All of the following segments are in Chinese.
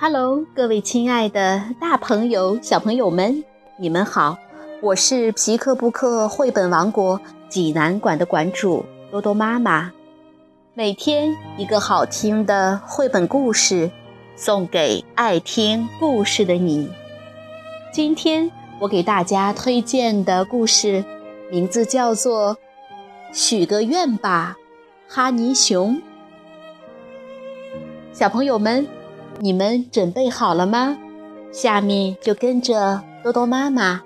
Hello，各位亲爱的大朋友、小朋友们，你们好！我是皮克布克绘本王国济南馆的馆主多多妈妈。每天一个好听的绘本故事，送给爱听故事的你。今天我给大家推荐的故事名字叫做《许个愿吧，哈尼熊》。小朋友们。你们准备好了吗？下面就跟着多多妈妈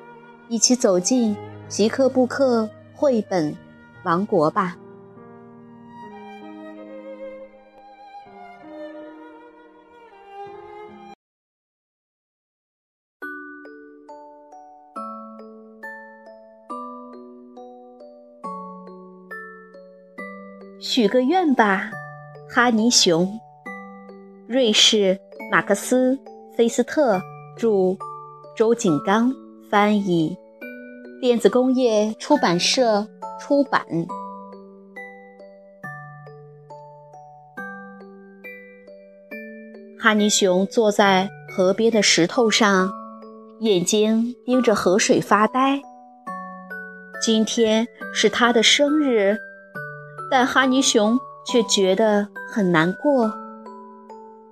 一起走进皮克布克绘本王国吧。许个愿吧，哈尼熊。瑞士马克思·菲斯特著，周景刚翻译，电子工业出版社出版。哈尼熊坐在河边的石头上，眼睛盯着河水发呆。今天是他的生日，但哈尼熊却觉得很难过。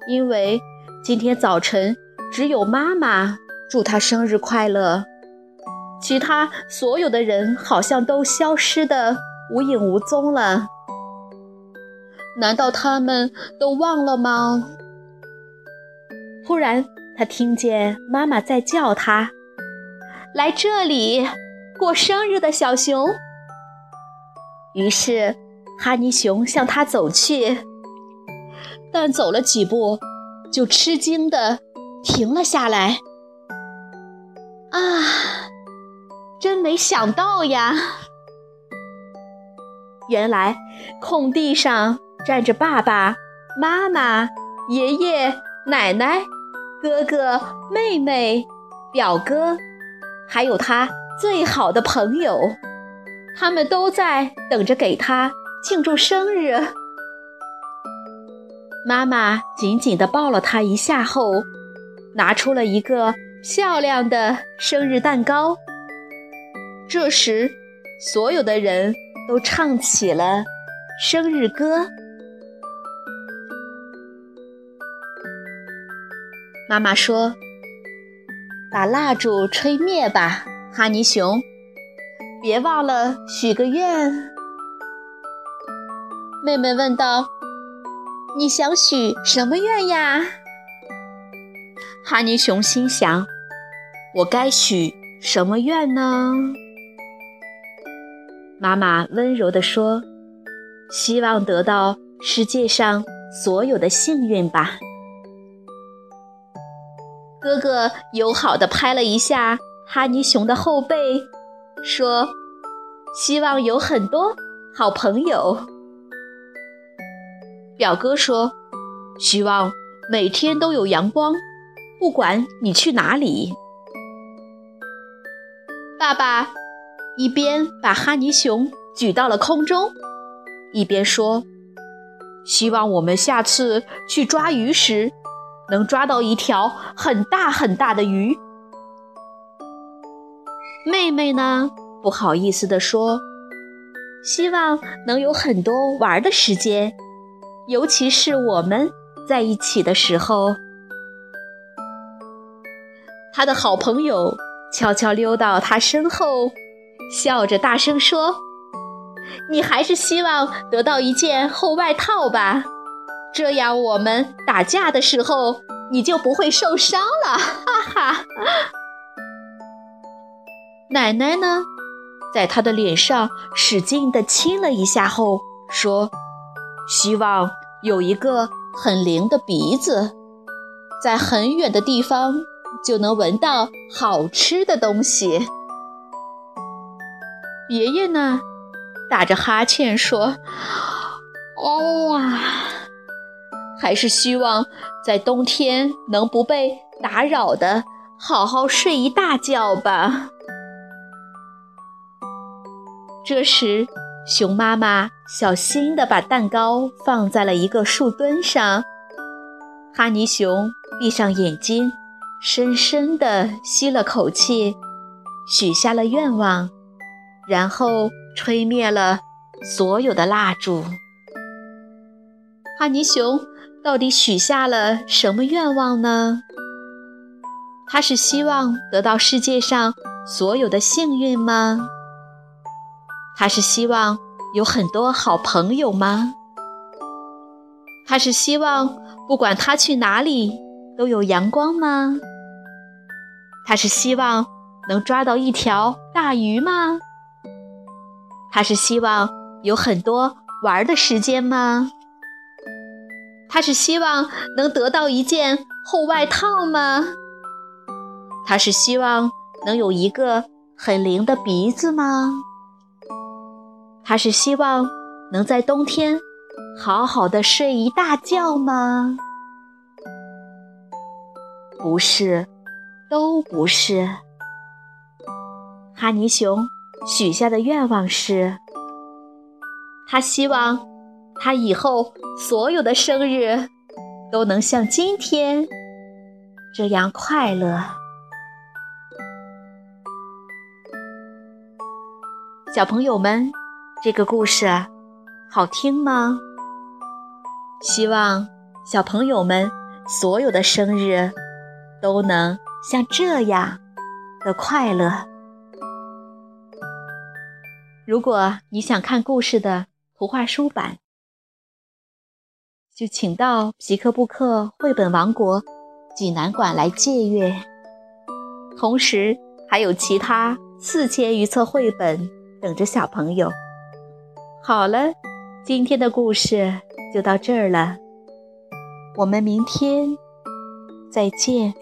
因为今天早晨只有妈妈祝他生日快乐，其他所有的人好像都消失的无影无踪了。难道他们都忘了吗？突然，他听见妈妈在叫他：“来这里，过生日的小熊。”于是，哈尼熊向他走去。但走了几步，就吃惊地停了下来。啊，真没想到呀！原来空地上站着爸爸妈妈、爷爷奶奶、哥哥妹妹、表哥，还有他最好的朋友，他们都在等着给他庆祝生日。妈妈紧紧地抱了他一下后，拿出了一个漂亮的生日蛋糕。这时，所有的人都唱起了生日歌。妈妈说：“把蜡烛吹灭吧，哈尼熊，别忘了许个愿。”妹妹问道。你想许什么愿呀？哈尼熊心想：“我该许什么愿呢？”妈妈温柔地说：“希望得到世界上所有的幸运吧。”哥哥友好地拍了一下哈尼熊的后背，说：“希望有很多好朋友。”表哥说：“希望每天都有阳光，不管你去哪里。”爸爸一边把哈尼熊举到了空中，一边说：“希望我们下次去抓鱼时，能抓到一条很大很大的鱼。”妹妹呢，不好意思地说：“希望能有很多玩的时间。”尤其是我们在一起的时候，他的好朋友悄悄溜到他身后，笑着大声说：“你还是希望得到一件厚外套吧，这样我们打架的时候你就不会受伤了。”哈哈。奶奶呢，在他的脸上使劲地亲了一下后说。希望有一个很灵的鼻子，在很远的地方就能闻到好吃的东西。爷爷呢，打着哈欠说：“哦啊，还是希望在冬天能不被打扰的好好睡一大觉吧。”这时。熊妈妈小心地把蛋糕放在了一个树墩上，哈尼熊闭上眼睛，深深地吸了口气，许下了愿望，然后吹灭了所有的蜡烛。哈尼熊到底许下了什么愿望呢？他是希望得到世界上所有的幸运吗？他是希望有很多好朋友吗？他是希望不管他去哪里都有阳光吗？他是希望能抓到一条大鱼吗？他是希望有很多玩的时间吗？他是希望能得到一件厚外套吗？他是希望能有一个很灵的鼻子吗？他是希望能在冬天好好的睡一大觉吗？不是，都不是。哈尼熊许下的愿望是，他希望。他以后所有的生日都能像今天这样快乐。小朋友们，这个故事好听吗？希望小朋友们所有的生日都能像这样的快乐。如果你想看故事的图画书版，就请到皮克布克绘本王国济南馆来借阅，同时还有其他四千余册绘本等着小朋友。好了，今天的故事就到这儿了，我们明天再见。